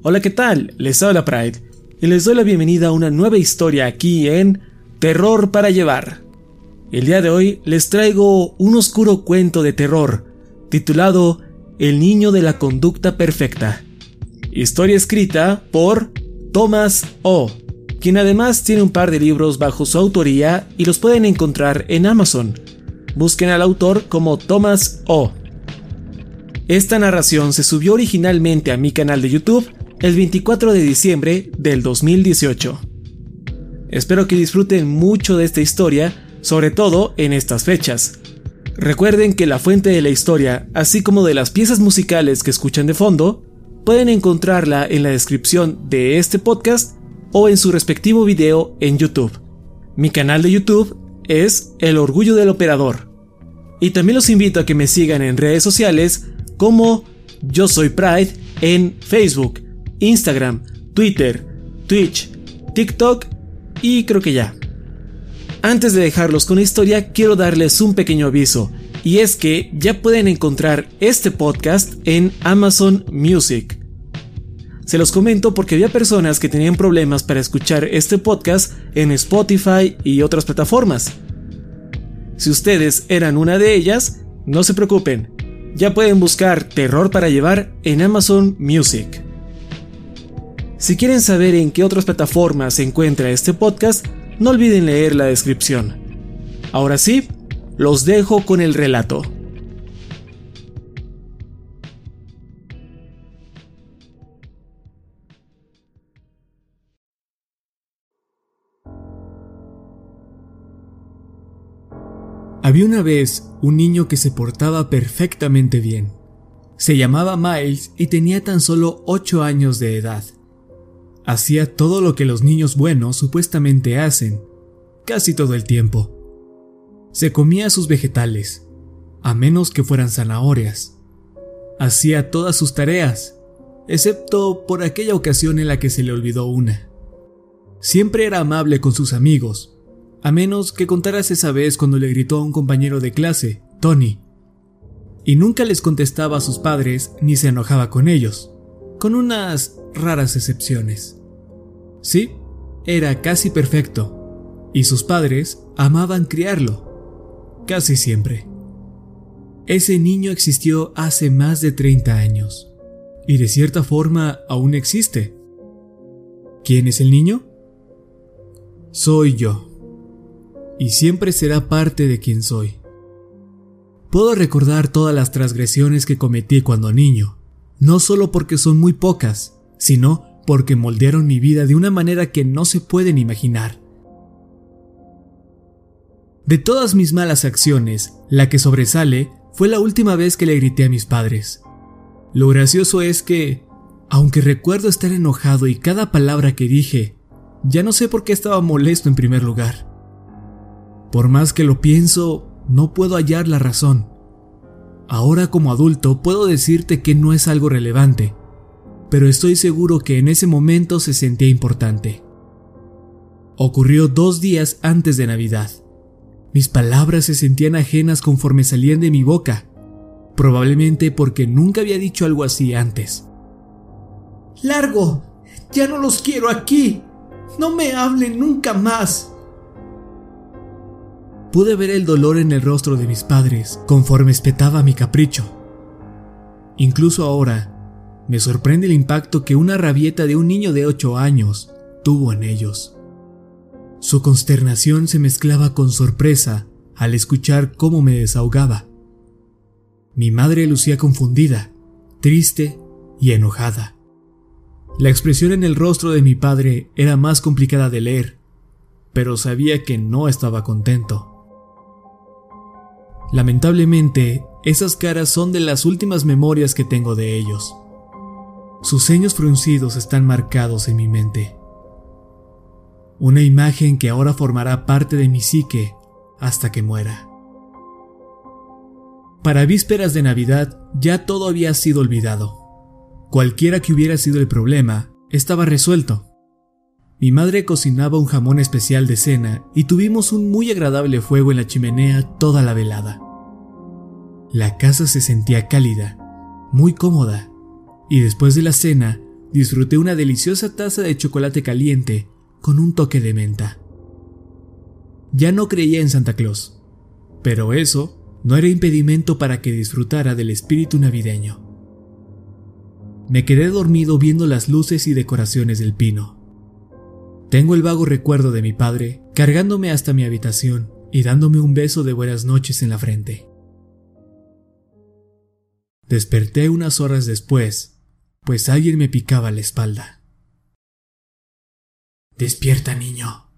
Hola, ¿qué tal? Les habla Pride y les doy la bienvenida a una nueva historia aquí en Terror para llevar. El día de hoy les traigo un oscuro cuento de terror titulado El niño de la conducta perfecta. Historia escrita por Thomas O, quien además tiene un par de libros bajo su autoría y los pueden encontrar en Amazon. Busquen al autor como Thomas O. Esta narración se subió originalmente a mi canal de YouTube el 24 de diciembre del 2018. Espero que disfruten mucho de esta historia, sobre todo en estas fechas. Recuerden que la fuente de la historia, así como de las piezas musicales que escuchan de fondo, pueden encontrarla en la descripción de este podcast o en su respectivo video en YouTube. Mi canal de YouTube es El Orgullo del Operador. Y también los invito a que me sigan en redes sociales como Yo Soy Pride en Facebook, Instagram, Twitter, Twitch, TikTok y creo que ya. Antes de dejarlos con la historia, quiero darles un pequeño aviso, y es que ya pueden encontrar este podcast en Amazon Music. Se los comento porque había personas que tenían problemas para escuchar este podcast en Spotify y otras plataformas. Si ustedes eran una de ellas, no se preocupen, ya pueden buscar Terror para llevar en Amazon Music. Si quieren saber en qué otras plataformas se encuentra este podcast, no olviden leer la descripción. Ahora sí, los dejo con el relato. Había una vez un niño que se portaba perfectamente bien. Se llamaba Miles y tenía tan solo 8 años de edad. Hacía todo lo que los niños buenos supuestamente hacen, casi todo el tiempo. Se comía sus vegetales, a menos que fueran zanahorias. Hacía todas sus tareas, excepto por aquella ocasión en la que se le olvidó una. Siempre era amable con sus amigos, a menos que contaras esa vez cuando le gritó a un compañero de clase, Tony. Y nunca les contestaba a sus padres ni se enojaba con ellos, con unas raras excepciones. Sí, era casi perfecto, y sus padres amaban criarlo, casi siempre. Ese niño existió hace más de 30 años, y de cierta forma aún existe. ¿Quién es el niño? Soy yo, y siempre será parte de quien soy. Puedo recordar todas las transgresiones que cometí cuando niño, no solo porque son muy pocas, sino porque moldearon mi vida de una manera que no se pueden imaginar. De todas mis malas acciones, la que sobresale fue la última vez que le grité a mis padres. Lo gracioso es que, aunque recuerdo estar enojado y cada palabra que dije, ya no sé por qué estaba molesto en primer lugar. Por más que lo pienso, no puedo hallar la razón. Ahora como adulto puedo decirte que no es algo relevante, pero estoy seguro que en ese momento se sentía importante. Ocurrió dos días antes de Navidad. Mis palabras se sentían ajenas conforme salían de mi boca, probablemente porque nunca había dicho algo así antes. Largo, ya no los quiero aquí. No me hablen nunca más. Pude ver el dolor en el rostro de mis padres conforme espetaba mi capricho. Incluso ahora, me sorprende el impacto que una rabieta de un niño de 8 años tuvo en ellos. Su consternación se mezclaba con sorpresa al escuchar cómo me desahogaba. Mi madre lucía confundida, triste y enojada. La expresión en el rostro de mi padre era más complicada de leer, pero sabía que no estaba contento. Lamentablemente, esas caras son de las últimas memorias que tengo de ellos. Sus ceños fruncidos están marcados en mi mente. Una imagen que ahora formará parte de mi psique hasta que muera. Para vísperas de Navidad ya todo había sido olvidado. Cualquiera que hubiera sido el problema, estaba resuelto. Mi madre cocinaba un jamón especial de cena y tuvimos un muy agradable fuego en la chimenea toda la velada. La casa se sentía cálida, muy cómoda, y después de la cena disfruté una deliciosa taza de chocolate caliente con un toque de menta. Ya no creía en Santa Claus, pero eso no era impedimento para que disfrutara del espíritu navideño. Me quedé dormido viendo las luces y decoraciones del pino. Tengo el vago recuerdo de mi padre cargándome hasta mi habitación y dándome un beso de buenas noches en la frente. Desperté unas horas después, pues alguien me picaba la espalda. Despierta, niño.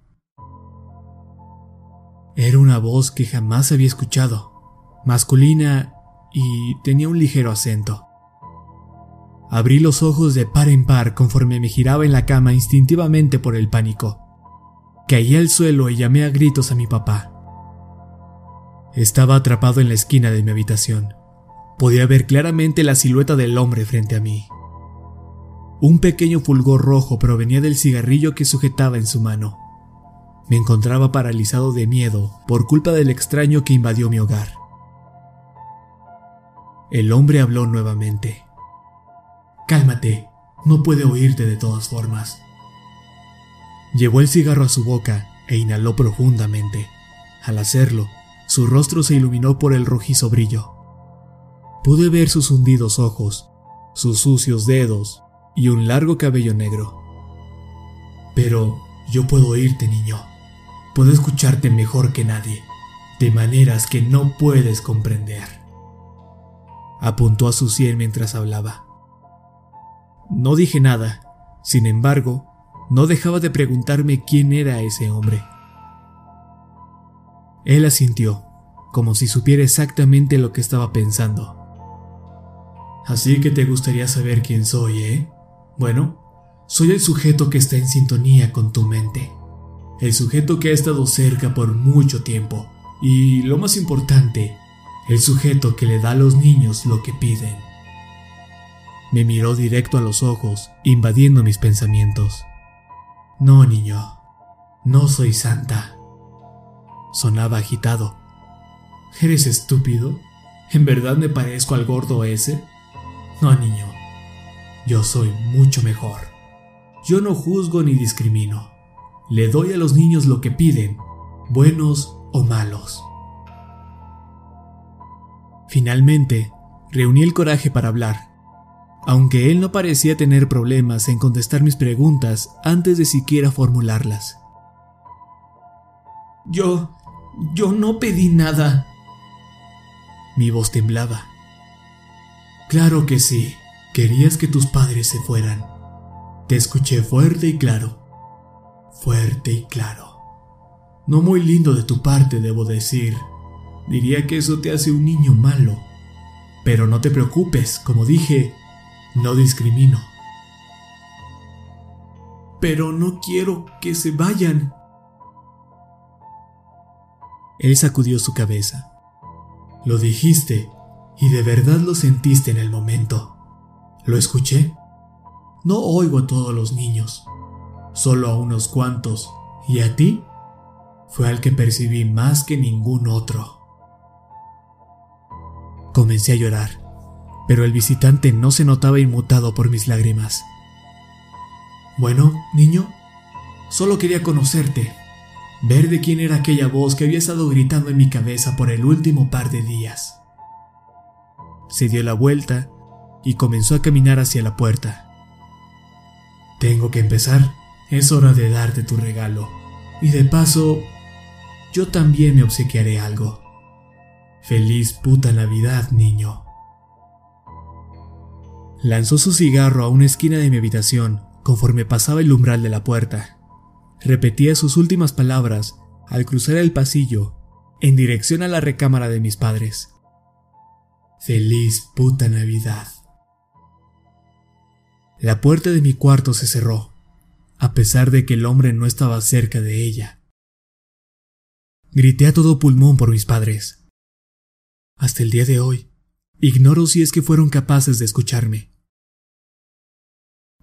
Era una voz que jamás había escuchado, masculina y tenía un ligero acento. Abrí los ojos de par en par conforme me giraba en la cama instintivamente por el pánico. Caí al suelo y llamé a gritos a mi papá. Estaba atrapado en la esquina de mi habitación. Podía ver claramente la silueta del hombre frente a mí. Un pequeño fulgor rojo provenía del cigarrillo que sujetaba en su mano. Me encontraba paralizado de miedo por culpa del extraño que invadió mi hogar. El hombre habló nuevamente. Cálmate, no puede oírte de todas formas. Llevó el cigarro a su boca e inhaló profundamente. Al hacerlo, su rostro se iluminó por el rojizo brillo. Pude ver sus hundidos ojos, sus sucios dedos y un largo cabello negro. Pero yo puedo oírte, niño. Puedo escucharte mejor que nadie, de maneras que no puedes comprender. Apuntó a su sien mientras hablaba. No dije nada, sin embargo, no dejaba de preguntarme quién era ese hombre. Él asintió, como si supiera exactamente lo que estaba pensando. Así que te gustaría saber quién soy, ¿eh? Bueno, soy el sujeto que está en sintonía con tu mente. El sujeto que ha estado cerca por mucho tiempo. Y lo más importante, el sujeto que le da a los niños lo que piden. Me miró directo a los ojos, invadiendo mis pensamientos. No, niño, no soy santa. Sonaba agitado. ¿Eres estúpido? ¿En verdad me parezco al gordo ese? No, niño, yo soy mucho mejor. Yo no juzgo ni discrimino. Le doy a los niños lo que piden, buenos o malos. Finalmente, reuní el coraje para hablar aunque él no parecía tener problemas en contestar mis preguntas antes de siquiera formularlas. Yo... yo no pedí nada. Mi voz temblaba. Claro que sí, querías que tus padres se fueran. Te escuché fuerte y claro. Fuerte y claro. No muy lindo de tu parte, debo decir. Diría que eso te hace un niño malo. Pero no te preocupes, como dije, no discrimino. Pero no quiero que se vayan. Él sacudió su cabeza. Lo dijiste Y de verdad lo sentiste en el momento. ¿Lo escuché? No oigo a todos los niños, solo a unos cuantos. ¿Y a ti? Fue al que percibí más que ningún otro. Comencé a llorar, pero el visitante no se notaba inmutado por mis lágrimas. Bueno, niño, solo quería conocerte, ver de quién era aquella voz que había estado gritando en mi cabeza por el último par de días. Se dio la vuelta y comenzó a caminar hacia la puerta. Tengo que empezar, es hora de darte tu regalo. Y de paso, yo también me obsequiaré algo. Feliz puta Navidad, niño. Lanzó su cigarro a una esquina de mi habitación conforme pasaba el umbral de la puerta. Repetía sus últimas palabras al cruzar el pasillo en dirección a la recámara de mis padres. Feliz puta Navidad. La puerta de mi cuarto se cerró, a pesar de que el hombre no estaba cerca de ella. Grité a todo pulmón por mis padres. Hasta el día de hoy, ignoro si es que fueron capaces de escucharme.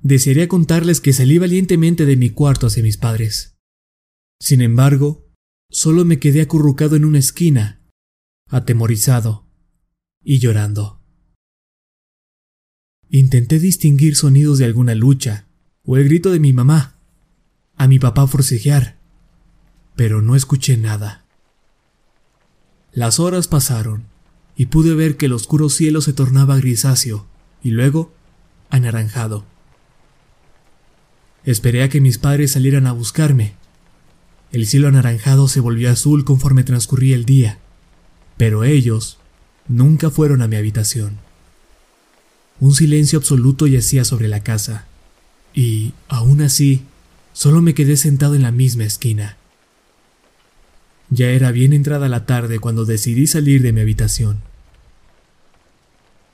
Desearía contarles que salí valientemente de mi cuarto hacia mis padres. Sin embargo, solo me quedé acurrucado en una esquina, atemorizado y llorando. Intenté distinguir sonidos de alguna lucha o el grito de mi mamá, a mi papá forcejear, pero no escuché nada. Las horas pasaron y pude ver que el oscuro cielo se tornaba grisáceo y luego anaranjado. Esperé a que mis padres salieran a buscarme. El cielo anaranjado se volvió azul conforme transcurría el día, pero ellos nunca fueron a mi habitación. Un silencio absoluto yacía sobre la casa, y, aún así, solo me quedé sentado en la misma esquina. Ya era bien entrada la tarde cuando decidí salir de mi habitación.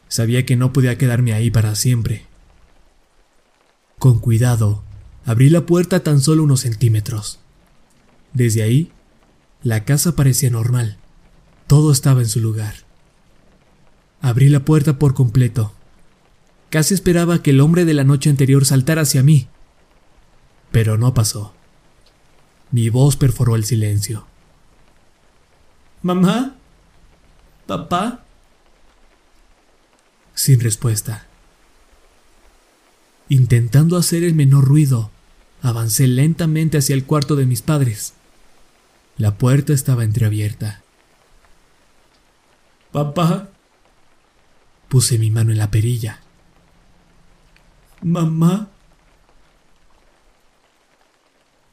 Sabía que no podía quedarme ahí para siempre. Con cuidado, abrí la puerta tan solo unos centímetros. Desde ahí, la casa parecía normal. Todo estaba en su lugar. Abrí la puerta por completo. Casi esperaba que el hombre de la noche anterior saltara hacia mí. Pero no pasó. Mi voz perforó el silencio. ¿Mamá? ¿Papá? Sin respuesta. Intentando hacer el menor ruido, avancé lentamente hacia el cuarto de mis padres. La puerta estaba entreabierta. Papá. Puse mi mano en la perilla. Mamá.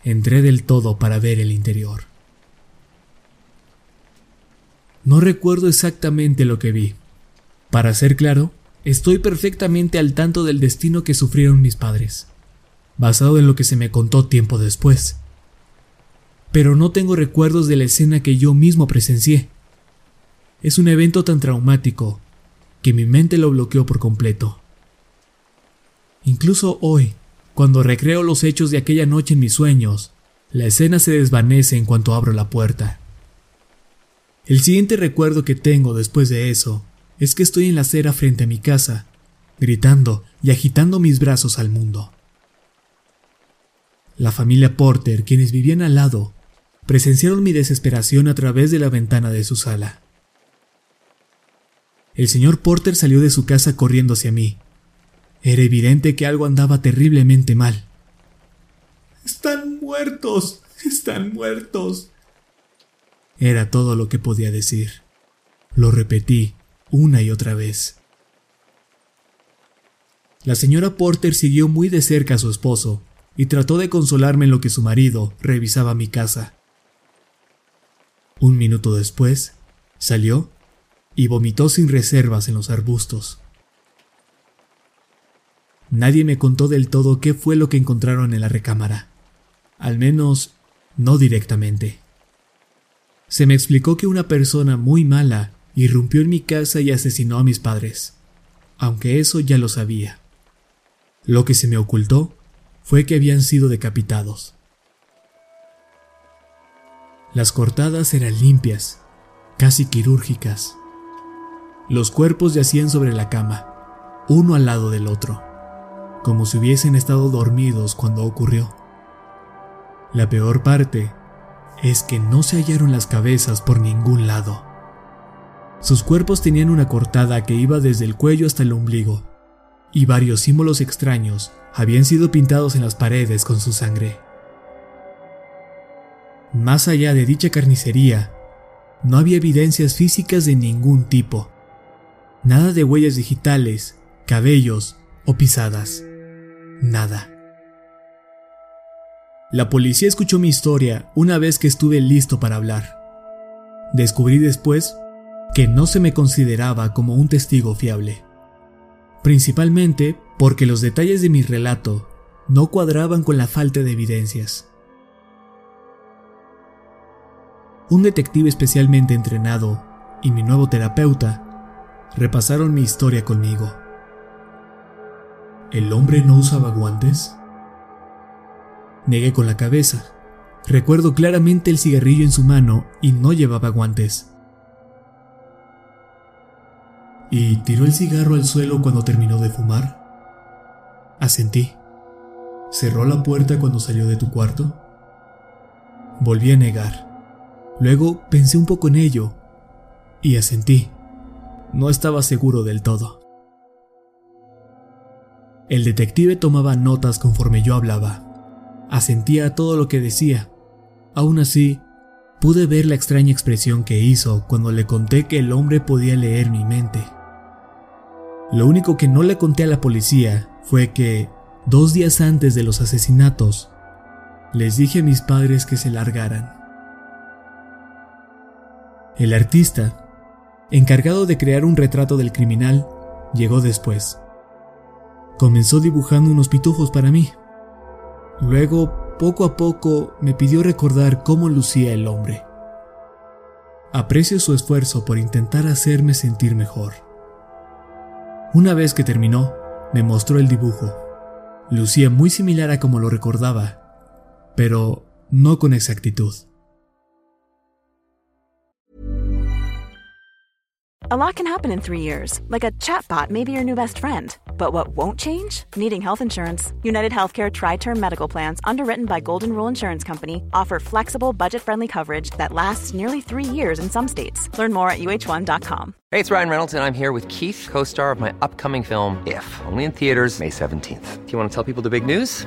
Entré del todo para ver el interior. No recuerdo exactamente lo que vi. Para ser claro, estoy perfectamente al tanto del destino que sufrieron mis padres, basado en lo que se me contó tiempo después. Pero no tengo recuerdos de la escena que yo mismo presencié. Es un evento tan traumático que mi mente lo bloqueó por completo. Incluso hoy, cuando recreo los hechos de aquella noche en mis sueños, la escena se desvanece en cuanto abro la puerta. El siguiente recuerdo que tengo después de eso es que estoy en la acera frente a mi casa, gritando y agitando mis brazos al mundo. La familia Porter, quienes vivían al lado, presenciaron mi desesperación a través de la ventana de su sala. El señor Porter salió de su casa corriendo hacia mí. Era evidente que algo andaba terriblemente mal. Están muertos, están muertos, era todo lo que podía decir. Lo repetí una y otra vez. La señora Porter siguió muy de cerca a su esposo y trató de consolarme en lo que su marido revisaba mi casa. Un minuto después, salió y vomitó sin reservas en los arbustos. Nadie me contó del todo qué fue lo que encontraron en la recámara, al menos no directamente. Se me explicó que una persona muy mala irrumpió en mi casa y asesinó a mis padres, aunque eso ya lo sabía. Lo que se me ocultó fue que habían sido decapitados. Las cortadas eran limpias, casi quirúrgicas. Los cuerpos yacían sobre la cama, uno al lado del otro, como si hubiesen estado dormidos cuando ocurrió. La peor parte es que no se hallaron las cabezas por ningún lado. Sus cuerpos tenían una cortada que iba desde el cuello hasta el ombligo, y varios símbolos extraños habían sido pintados en las paredes con su sangre. Más allá de dicha carnicería, no había evidencias físicas de ningún tipo. Nada de huellas digitales, cabellos o pisadas. Nada. La policía escuchó mi historia una vez que estuve listo para hablar. Descubrí después que no se me consideraba como un testigo fiable. Principalmente porque los detalles de mi relato no cuadraban con la falta de evidencias. Un detective especialmente entrenado y mi nuevo terapeuta repasaron mi historia conmigo. ¿El hombre no usaba guantes? Negué con la cabeza. Recuerdo claramente el cigarrillo en su mano y no llevaba guantes. ¿Y tiró el cigarro al suelo cuando terminó de fumar? Asentí. ¿Cerró la puerta cuando salió de tu cuarto? Volví a negar. Luego pensé un poco en ello y asentí. No estaba seguro del todo. El detective tomaba notas conforme yo hablaba. Asentía a todo lo que decía. Aún así, pude ver la extraña expresión que hizo cuando le conté que el hombre podía leer mi mente. Lo único que no le conté a la policía fue que, dos días antes de los asesinatos, les dije a mis padres que se largaran. El artista, encargado de crear un retrato del criminal, llegó después. Comenzó dibujando unos pitufos para mí. Luego, poco a poco, me pidió recordar cómo lucía el hombre. Aprecio su esfuerzo por intentar hacerme sentir mejor. Una vez que terminó, me mostró el dibujo. Lucía muy similar a como lo recordaba, pero no con exactitud. A lot can happen in three years, like a chatbot may be your new best friend. But what won't change? Needing health insurance. United Healthcare Tri Term Medical Plans, underwritten by Golden Rule Insurance Company, offer flexible, budget friendly coverage that lasts nearly three years in some states. Learn more at uh1.com. Hey, it's Ryan Reynolds, and I'm here with Keith, co star of my upcoming film, If, only in theaters, May 17th. Do you want to tell people the big news?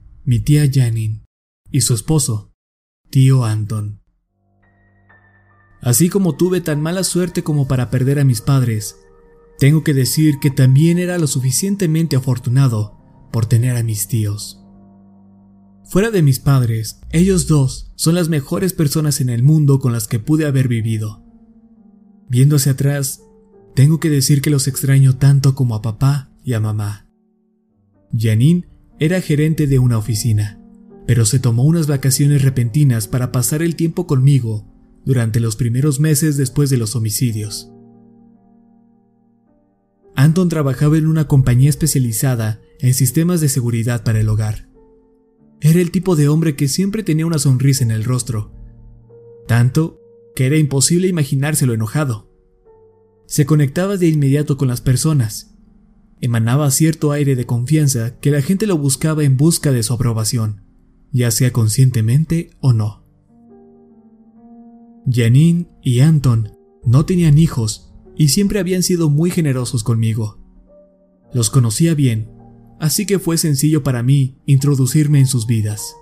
Mi tía Janine y su esposo, tío Anton. Así como tuve tan mala suerte como para perder a mis padres, tengo que decir que también era lo suficientemente afortunado por tener a mis tíos. Fuera de mis padres, ellos dos son las mejores personas en el mundo con las que pude haber vivido. Viendo hacia atrás, tengo que decir que los extraño tanto como a papá y a mamá. Janine era gerente de una oficina, pero se tomó unas vacaciones repentinas para pasar el tiempo conmigo durante los primeros meses después de los homicidios. Anton trabajaba en una compañía especializada en sistemas de seguridad para el hogar. Era el tipo de hombre que siempre tenía una sonrisa en el rostro, tanto que era imposible imaginárselo enojado. Se conectaba de inmediato con las personas emanaba cierto aire de confianza que la gente lo buscaba en busca de su aprobación, ya sea conscientemente o no. Janine y Anton no tenían hijos y siempre habían sido muy generosos conmigo. Los conocía bien, así que fue sencillo para mí introducirme en sus vidas.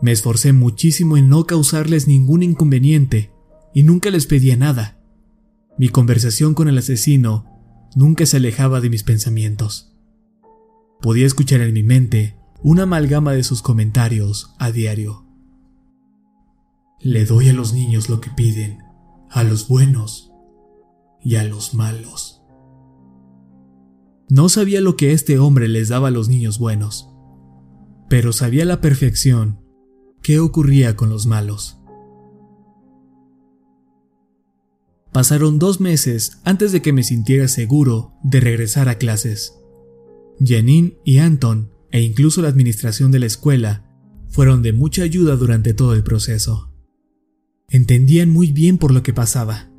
Me esforcé muchísimo en no causarles ningún inconveniente y nunca les pedía nada. Mi conversación con el asesino nunca se alejaba de mis pensamientos. Podía escuchar en mi mente una amalgama de sus comentarios a diario. Le doy a los niños lo que piden, a los buenos y a los malos. No sabía lo que este hombre les daba a los niños buenos, pero sabía a la perfección qué ocurría con los malos. Pasaron dos meses antes de que me sintiera seguro de regresar a clases. Janine y Anton, e incluso la administración de la escuela, fueron de mucha ayuda durante todo el proceso. Entendían muy bien por lo que pasaba.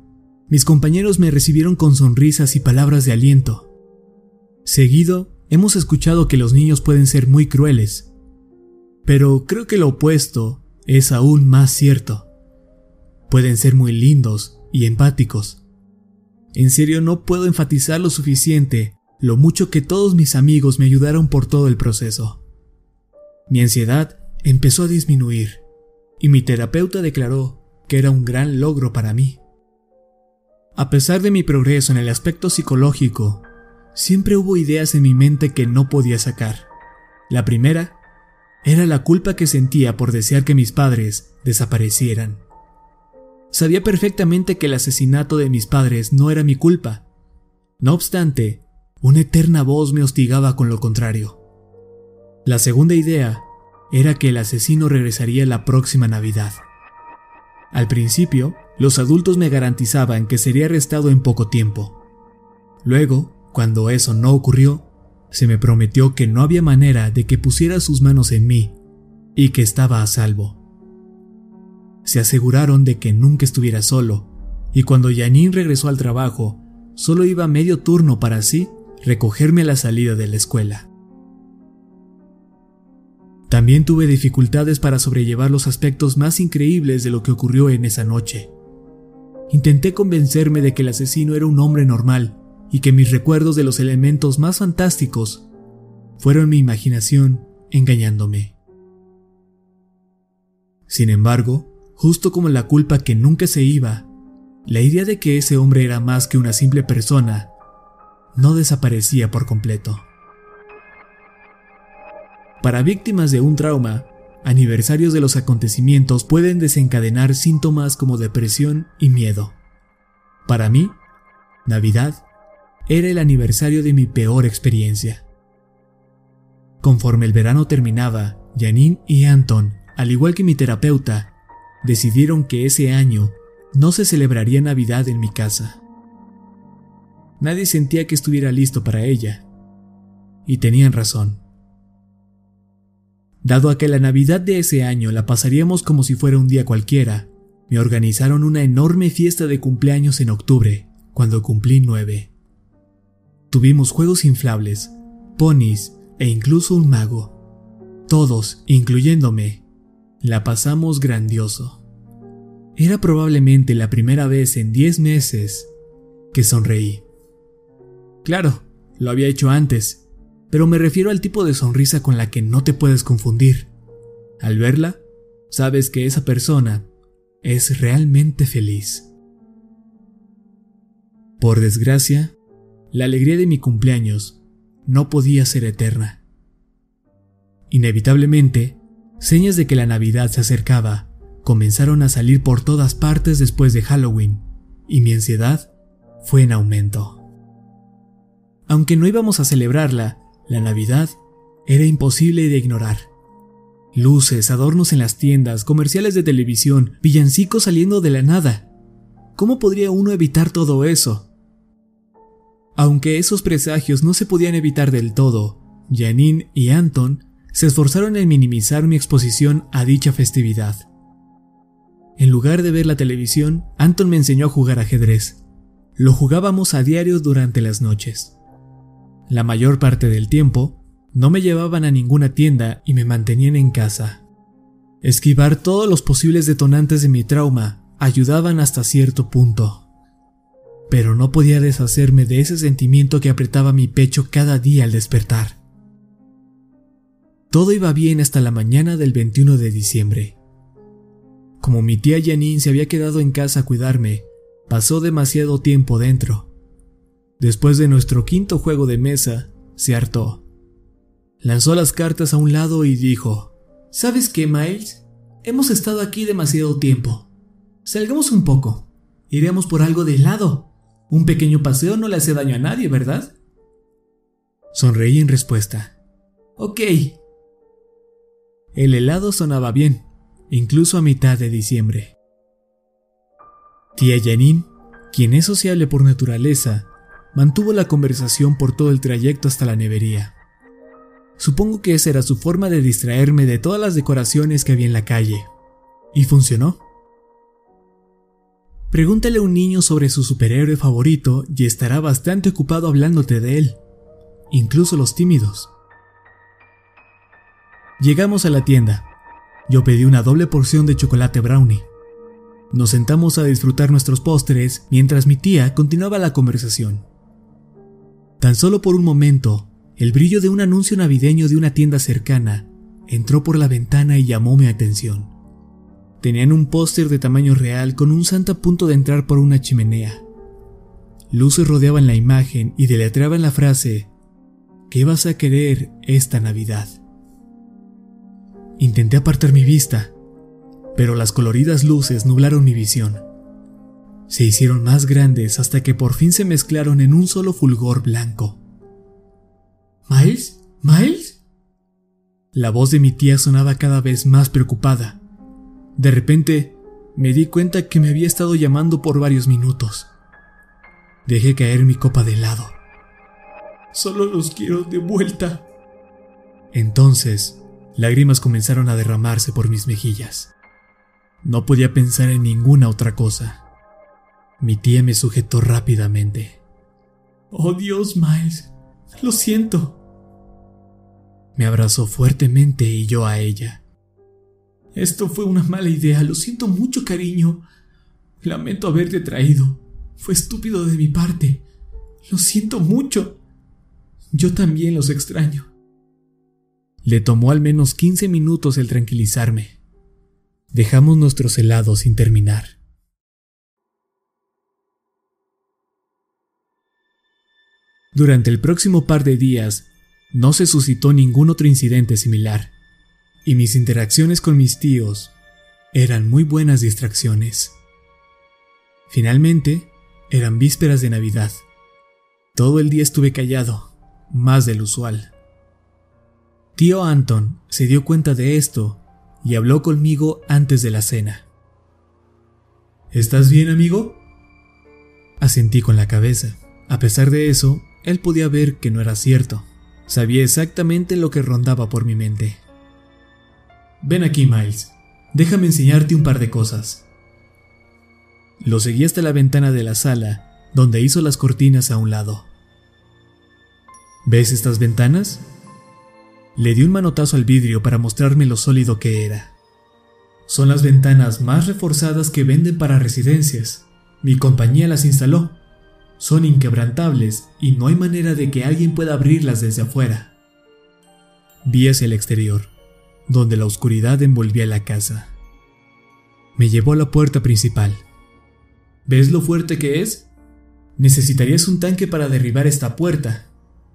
Mis compañeros me recibieron con sonrisas y palabras de aliento. Seguido, hemos escuchado que los niños pueden ser muy crueles, pero creo que lo opuesto es aún más cierto. Pueden ser muy lindos y empáticos. En serio no puedo enfatizar lo suficiente lo mucho que todos mis amigos me ayudaron por todo el proceso. Mi ansiedad empezó a disminuir y mi terapeuta declaró que era un gran logro para mí. A pesar de mi progreso en el aspecto psicológico, siempre hubo ideas en mi mente que no podía sacar. La primera era la culpa que sentía por desear que mis padres desaparecieran. Sabía perfectamente que el asesinato de mis padres no era mi culpa. No obstante, una eterna voz me hostigaba con lo contrario. La segunda idea era que el asesino regresaría la próxima Navidad. Al principio, los adultos me garantizaban que sería arrestado en poco tiempo. Luego, cuando eso no ocurrió, se me prometió que no había manera de que pusiera sus manos en mí y que estaba a salvo. Se aseguraron de que nunca estuviera solo, y cuando Janine regresó al trabajo, solo iba medio turno para así recogerme a la salida de la escuela. También tuve dificultades para sobrellevar los aspectos más increíbles de lo que ocurrió en esa noche. Intenté convencerme de que el asesino era un hombre normal y que mis recuerdos de los elementos más fantásticos fueron mi imaginación engañándome. Sin embargo, justo como la culpa que nunca se iba, la idea de que ese hombre era más que una simple persona no desaparecía por completo. Para víctimas de un trauma, aniversarios de los acontecimientos pueden desencadenar síntomas como depresión y miedo. Para mí, Navidad era el aniversario de mi peor experiencia. Conforme el verano terminaba, Janine y Anton, al igual que mi terapeuta, decidieron que ese año no se celebraría Navidad en mi casa. Nadie sentía que estuviera listo para ella. Y tenían razón. Dado a que la Navidad de ese año la pasaríamos como si fuera un día cualquiera, me organizaron una enorme fiesta de cumpleaños en octubre, cuando cumplí nueve. Tuvimos juegos inflables, ponis e incluso un mago. Todos, incluyéndome, la pasamos grandioso. Era probablemente la primera vez en 10 meses que sonreí. Claro, lo había hecho antes, pero me refiero al tipo de sonrisa con la que no te puedes confundir. Al verla, sabes que esa persona es realmente feliz. Por desgracia, la alegría de mi cumpleaños no podía ser eterna. Inevitablemente, señas de que la Navidad se acercaba comenzaron a salir por todas partes después de Halloween, y mi ansiedad fue en aumento. Aunque no íbamos a celebrarla, la Navidad era imposible de ignorar. Luces, adornos en las tiendas, comerciales de televisión, villancicos saliendo de la nada. ¿Cómo podría uno evitar todo eso? Aunque esos presagios no se podían evitar del todo, Janine y Anton se esforzaron en minimizar mi exposición a dicha festividad. En lugar de ver la televisión, Anton me enseñó a jugar ajedrez. Lo jugábamos a diario durante las noches. La mayor parte del tiempo, no me llevaban a ninguna tienda y me mantenían en casa. Esquivar todos los posibles detonantes de mi trauma ayudaban hasta cierto punto pero no podía deshacerme de ese sentimiento que apretaba mi pecho cada día al despertar. Todo iba bien hasta la mañana del 21 de diciembre. Como mi tía Janine se había quedado en casa a cuidarme, pasó demasiado tiempo dentro. Después de nuestro quinto juego de mesa, se hartó. Lanzó las cartas a un lado y dijo, ¿Sabes qué, Miles? Hemos estado aquí demasiado tiempo. Salgamos un poco. Iremos por algo de helado. Un pequeño paseo no le hace daño a nadie, ¿verdad? Sonreí en respuesta. Ok. El helado sonaba bien, incluso a mitad de diciembre. Tía Janine, quien es sociable por naturaleza, mantuvo la conversación por todo el trayecto hasta la nevería. Supongo que esa era su forma de distraerme de todas las decoraciones que había en la calle. Y funcionó. Pregúntale a un niño sobre su superhéroe favorito y estará bastante ocupado hablándote de él, incluso los tímidos. Llegamos a la tienda. Yo pedí una doble porción de chocolate brownie. Nos sentamos a disfrutar nuestros postres mientras mi tía continuaba la conversación. Tan solo por un momento, el brillo de un anuncio navideño de una tienda cercana entró por la ventana y llamó mi atención. Tenían un póster de tamaño real con un santa a punto de entrar por una chimenea. Luces rodeaban la imagen y deletreaban la frase ¿Qué vas a querer esta Navidad? Intenté apartar mi vista, pero las coloridas luces nublaron mi visión. Se hicieron más grandes hasta que por fin se mezclaron en un solo fulgor blanco. ¿Miles? ¿Miles? La voz de mi tía sonaba cada vez más preocupada. De repente, me di cuenta que me había estado llamando por varios minutos. Dejé caer mi copa de helado. Solo los quiero de vuelta. Entonces, lágrimas comenzaron a derramarse por mis mejillas. No podía pensar en ninguna otra cosa. Mi tía me sujetó rápidamente. Oh Dios, Miles, lo siento. Me abrazó fuertemente y yo a ella. Esto fue una mala idea, lo siento mucho, cariño. Lamento haberte traído. Fue estúpido de mi parte. Lo siento mucho. Yo también los extraño. Le tomó al menos 15 minutos el tranquilizarme. Dejamos nuestros helados sin terminar. Durante el próximo par de días, no se suscitó ningún otro incidente similar, y mis interacciones con mis tíos eran muy buenas distracciones. Finalmente, eran vísperas de Navidad. Todo el día estuve callado, más del usual. Tío Anton se dio cuenta de esto y habló conmigo antes de la cena. ¿Estás bien, amigo? Asentí con la cabeza. A pesar de eso, él podía ver que no era cierto. Sabía exactamente lo que rondaba por mi mente. Ven aquí, Miles. Déjame enseñarte un par de cosas. Lo seguí hasta la ventana de la sala, donde hizo las cortinas a un lado. ¿Ves estas ventanas? Le di un manotazo al vidrio para mostrarme lo sólido que era. Son las ventanas más reforzadas que venden para residencias. Mi compañía las instaló. Son inquebrantables y no hay manera de que alguien pueda abrirlas desde afuera. Vi hacia el exterior, donde la oscuridad envolvía la casa. Me llevó a la puerta principal. ¿Ves lo fuerte que es? Necesitarías un tanque para derribar esta puerta,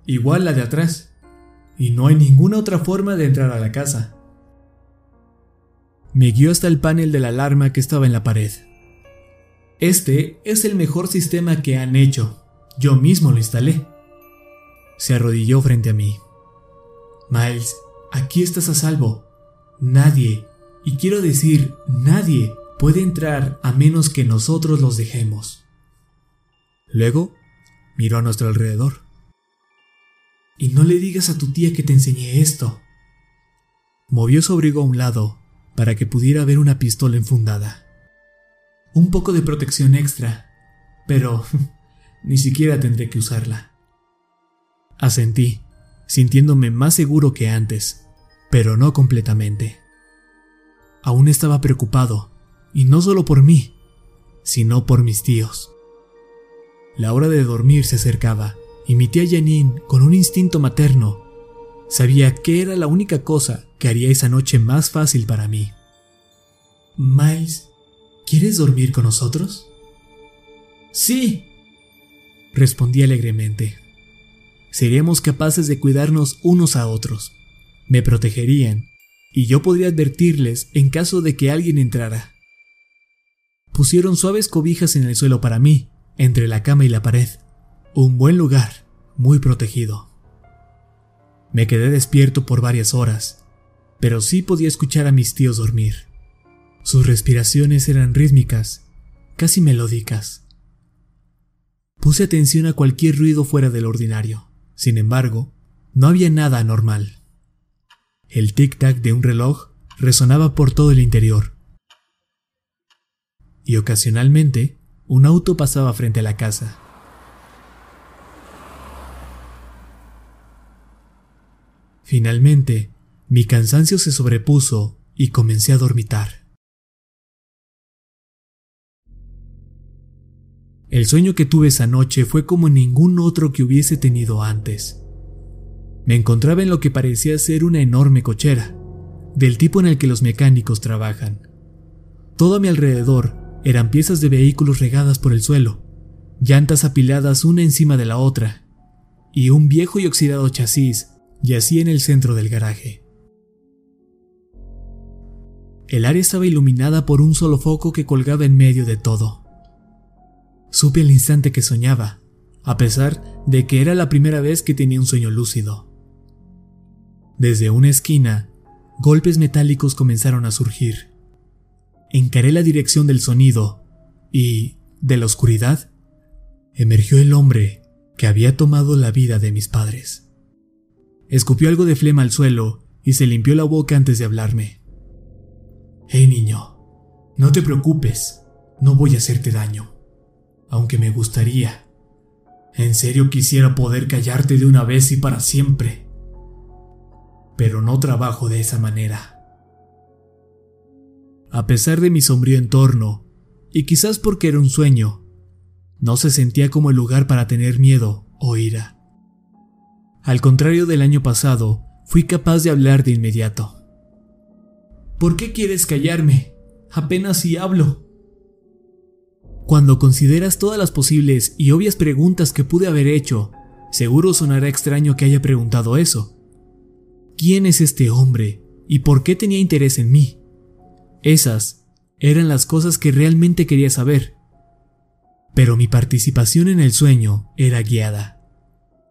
igual la de atrás y no hay ninguna otra forma de entrar a la casa. Me guió hasta el panel de la alarma que estaba en la pared. Este es el mejor sistema que han hecho. Yo mismo lo instalé. Se arrodilló frente a mí. Miles, aquí estás a salvo. Nadie, y quiero decir nadie, puede entrar a menos que nosotros los dejemos. Luego miró a nuestro alrededor. Y no le digas a tu tía que te enseñé esto. Movió su abrigo a un lado para que pudiera ver una pistola enfundada. Un poco de protección extra, pero ni siquiera tendré que usarla. Asentí, sintiéndome más seguro que antes, pero no completamente. Aún estaba preocupado, y no solo por mí, sino por mis tíos. La hora de dormir se acercaba y mi tía Janine, con un instinto materno, sabía que era la única cosa que haría esa noche más fácil para mí. Miles, ¿quieres dormir con nosotros? Sí, respondí alegremente. Seríamos capaces de cuidarnos unos a otros. Me protegerían, y yo podría advertirles en caso de que alguien entrara. Pusieron suaves cobijas en el suelo para mí, entre la cama y la pared. Un buen lugar, muy protegido. Me quedé despierto por varias horas, pero sí podía escuchar a mis tíos dormir. Sus respiraciones eran rítmicas, casi melódicas. Puse atención a cualquier ruido fuera del ordinario. Sin embargo, no había nada anormal. El tic-tac de un reloj resonaba por todo el interior. Y ocasionalmente, un auto pasaba frente a la casa. Finalmente, mi cansancio se sobrepuso y comencé a dormitar. El sueño que tuve esa noche fue como ningún otro que hubiese tenido antes. Me encontraba en lo que parecía ser una enorme cochera, del tipo en el que los mecánicos trabajan. Todo a mi alrededor eran piezas de vehículos regadas por el suelo, llantas apiladas una encima de la otra, y un viejo y oxidado chasis yacía en el centro del garaje. El área estaba iluminada por un solo foco que colgaba en medio de todo. Supe al instante que soñaba, a pesar de que era la primera vez que tenía un sueño lúcido. Desde una esquina, golpes metálicos comenzaron a surgir. Encaré la dirección del sonido y, de la oscuridad, emergió el hombre que había tomado la vida de mis padres. Escupió algo de flema al suelo y se limpió la boca antes de hablarme. Hey niño, no te preocupes, no voy a hacerte daño, aunque me gustaría. En serio quisiera poder callarte de una vez y para siempre pero no trabajo de esa manera. A pesar de mi sombrío entorno, y quizás porque era un sueño, no se sentía como el lugar para tener miedo o ira. Al contrario del año pasado, fui capaz de hablar de inmediato. ¿Por qué quieres callarme? Apenas si hablo. Cuando consideras todas las posibles y obvias preguntas que pude haber hecho, seguro sonará extraño que haya preguntado eso quién es este hombre y por qué tenía interés en mí. Esas eran las cosas que realmente quería saber. Pero mi participación en el sueño era guiada,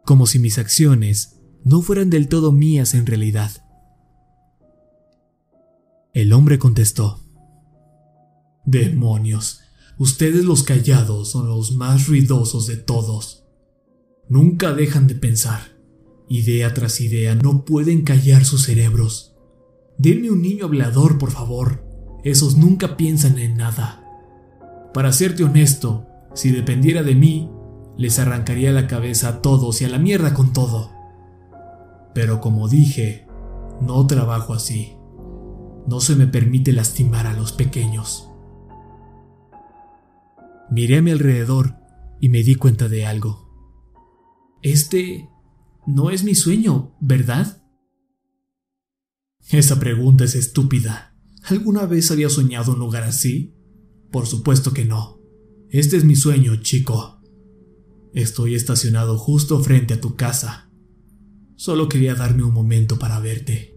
como si mis acciones no fueran del todo mías en realidad. El hombre contestó, Demonios, ustedes los callados son los más ruidosos de todos. Nunca dejan de pensar. Idea tras idea no pueden callar sus cerebros. Denme un niño hablador, por favor. Esos nunca piensan en nada. Para serte honesto, si dependiera de mí, les arrancaría la cabeza a todos y a la mierda con todo. Pero como dije, no trabajo así. No se me permite lastimar a los pequeños. Miré a mi alrededor y me di cuenta de algo. Este no es mi sueño, ¿verdad? Esa pregunta es estúpida. ¿Alguna vez había soñado un lugar así? Por supuesto que no. Este es mi sueño, chico. Estoy estacionado justo frente a tu casa. Solo quería darme un momento para verte.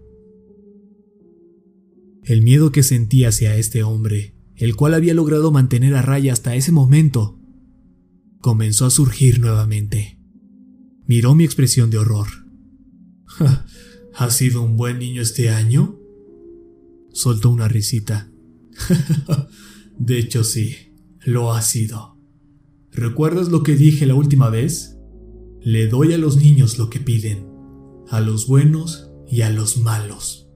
El miedo que sentí hacia este hombre, el cual había logrado mantener a raya hasta ese momento, comenzó a surgir nuevamente. Miró mi expresión de horror. ¿Has sido un buen niño este año? Soltó una risita. de hecho sí, lo ha sido. ¿Recuerdas lo que dije la última vez? Le doy a los niños lo que piden, a los buenos y a los malos.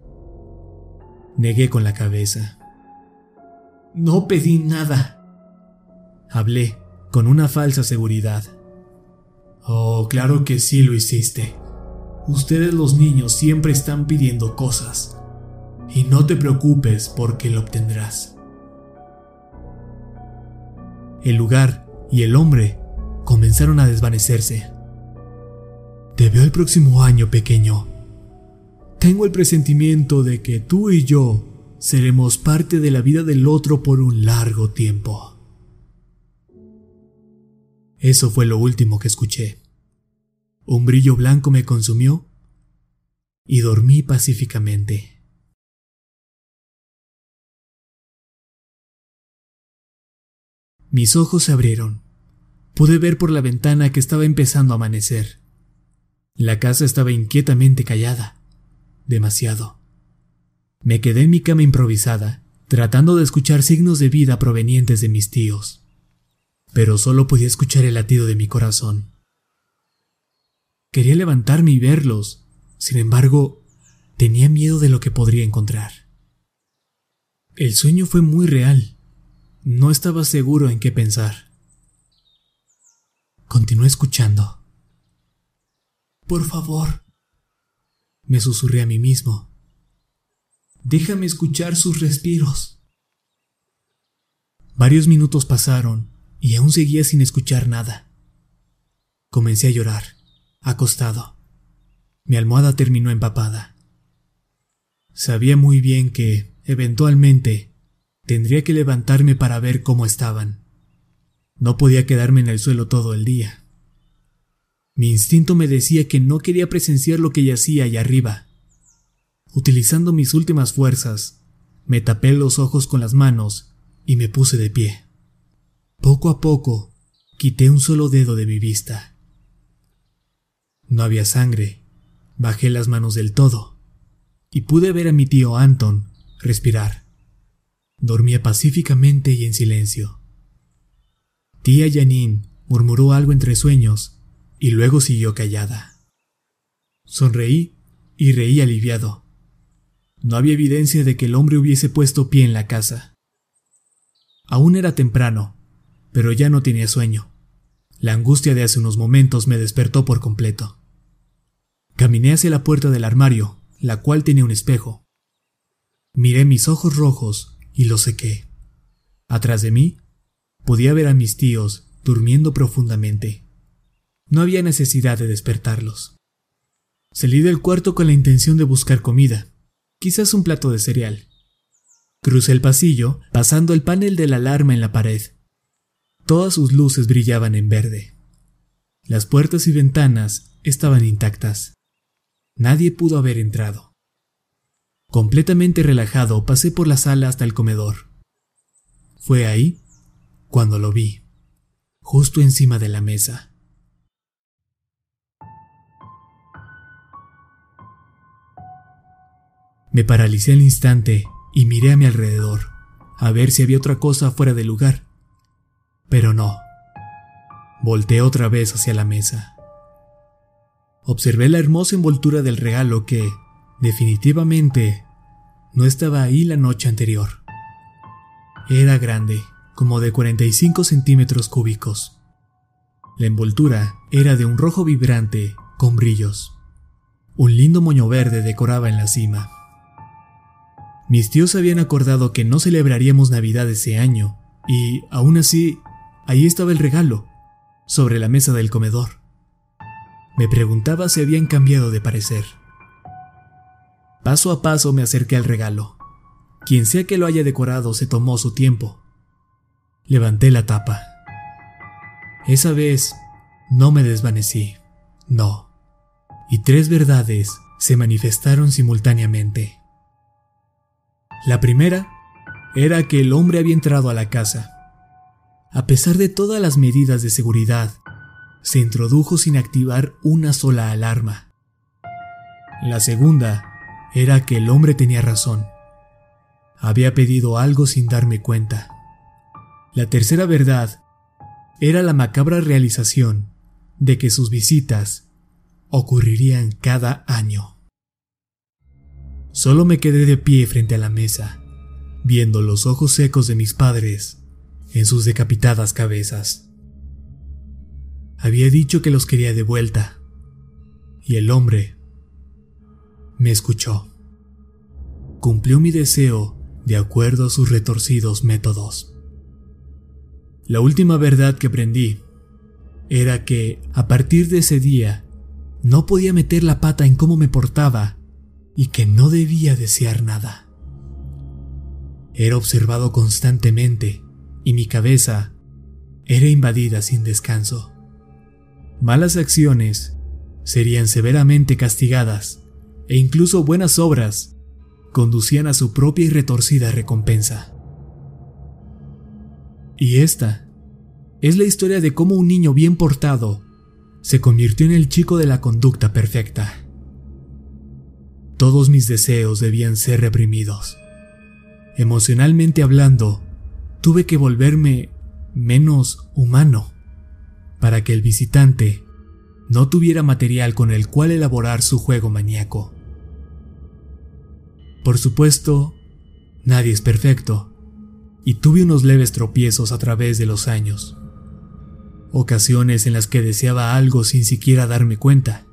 Negué con la cabeza. No pedí nada. Hablé con una falsa seguridad. Oh, claro que sí lo hiciste. Ustedes los niños siempre están pidiendo cosas. Y no te preocupes porque lo obtendrás. El lugar y el hombre comenzaron a desvanecerse. Te veo el próximo año, pequeño. Tengo el presentimiento de que tú y yo seremos parte de la vida del otro por un largo tiempo. Eso fue lo último que escuché. Un brillo blanco me consumió y dormí pacíficamente. Mis ojos se abrieron. Pude ver por la ventana que estaba empezando a amanecer. La casa estaba inquietamente callada. Demasiado. Me quedé en mi cama improvisada, tratando de escuchar signos de vida provenientes de mis tíos. Pero solo podía escuchar el latido de mi corazón. Quería levantarme y verlos. Sin embargo, tenía miedo de lo que podría encontrar. El sueño fue muy real. No estaba seguro en qué pensar. Continué escuchando. Por favor, me susurré a mí mismo. Déjame escuchar sus respiros. Varios minutos pasaron y aún seguía sin escuchar nada. Comencé a llorar, acostado. Mi almohada terminó empapada. Sabía muy bien que, eventualmente, tendría que levantarme para ver cómo estaban. No podía quedarme en el suelo todo el día. Mi instinto me decía que no quería presenciar lo que yacía allá arriba. Utilizando mis últimas fuerzas, me tapé los ojos con las manos y me puse de pie. Poco a poco, quité un solo dedo de mi vista. No había sangre. Bajé las manos del todo y pude ver a mi tío Anton respirar. Dormía pacíficamente y en silencio. Tía Janine murmuró algo entre sueños y luego siguió callada. Sonreí y reí aliviado. No había evidencia de que el hombre hubiese puesto pie en la casa. Aún era temprano, pero ya no tenía sueño. La angustia de hace unos momentos me despertó por completo. Caminé hacia la puerta del armario, la cual tenía un espejo. Miré mis ojos rojos y los sequé. Atrás de mí podía ver a mis tíos durmiendo profundamente. No había necesidad de despertarlos. Salí del cuarto con la intención de buscar comida, quizás un plato de cereal. Crucé el pasillo, pasando el panel de la alarma en la pared. Todas sus luces brillaban en verde. Las puertas y ventanas estaban intactas. Nadie pudo haber entrado. Completamente relajado, pasé por la sala hasta el comedor. Fue ahí cuando lo vi, justo encima de la mesa. Me paralicé al instante y miré a mi alrededor, a ver si había otra cosa fuera del lugar. Pero no. Volteé otra vez hacia la mesa. Observé la hermosa envoltura del regalo que, definitivamente, no estaba ahí la noche anterior. Era grande, como de 45 centímetros cúbicos. La envoltura era de un rojo vibrante con brillos. Un lindo moño verde decoraba en la cima. Mis tíos habían acordado que no celebraríamos Navidad ese año, y, aún así, ahí estaba el regalo, sobre la mesa del comedor. Me preguntaba si habían cambiado de parecer. Paso a paso me acerqué al regalo. Quien sea que lo haya decorado se tomó su tiempo. Levanté la tapa. Esa vez no me desvanecí, no. Y tres verdades se manifestaron simultáneamente. La primera era que el hombre había entrado a la casa. A pesar de todas las medidas de seguridad, se introdujo sin activar una sola alarma. La segunda era que el hombre tenía razón. Había pedido algo sin darme cuenta. La tercera verdad era la macabra realización de que sus visitas ocurrirían cada año. Solo me quedé de pie frente a la mesa, viendo los ojos secos de mis padres en sus decapitadas cabezas. Había dicho que los quería de vuelta, y el hombre me escuchó. Cumplió mi deseo de acuerdo a sus retorcidos métodos. La última verdad que aprendí era que, a partir de ese día, no podía meter la pata en cómo me portaba y que no debía desear nada. Era observado constantemente y mi cabeza era invadida sin descanso. Malas acciones serían severamente castigadas e incluso buenas obras conducían a su propia y retorcida recompensa. Y esta es la historia de cómo un niño bien portado se convirtió en el chico de la conducta perfecta. Todos mis deseos debían ser reprimidos. Emocionalmente hablando, tuve que volverme menos humano para que el visitante no tuviera material con el cual elaborar su juego maníaco. Por supuesto, nadie es perfecto, y tuve unos leves tropiezos a través de los años. Ocasiones en las que deseaba algo sin siquiera darme cuenta.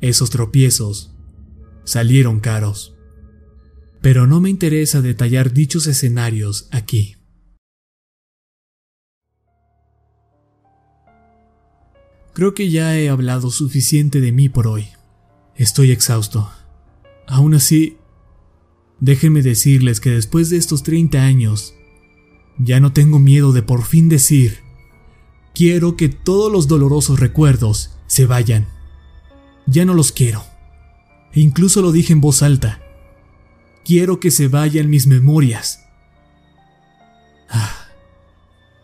Esos tropiezos salieron caros. Pero no me interesa detallar dichos escenarios aquí. Creo que ya he hablado suficiente de mí por hoy. Estoy exhausto. Aún así, déjenme decirles que después de estos 30 años, ya no tengo miedo de por fin decir, quiero que todos los dolorosos recuerdos se vayan. Ya no los quiero. E incluso lo dije en voz alta. Quiero que se vayan mis memorias. Ah,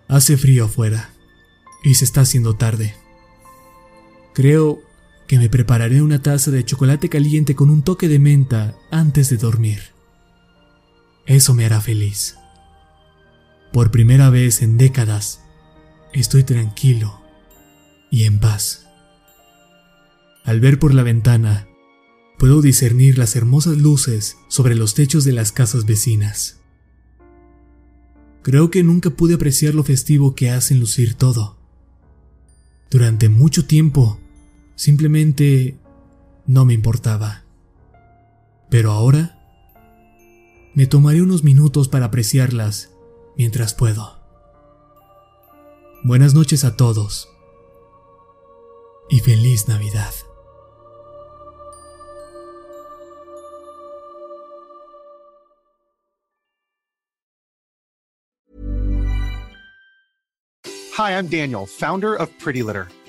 hace frío afuera y se está haciendo tarde. Creo que me prepararé una taza de chocolate caliente con un toque de menta antes de dormir. Eso me hará feliz. Por primera vez en décadas, estoy tranquilo y en paz. Al ver por la ventana, puedo discernir las hermosas luces sobre los techos de las casas vecinas. Creo que nunca pude apreciar lo festivo que hacen lucir todo. Durante mucho tiempo, Simplemente no me importaba. Pero ahora me tomaré unos minutos para apreciarlas mientras puedo. Buenas noches a todos y feliz Navidad. Hi, I'm Daniel, founder of Pretty Litter.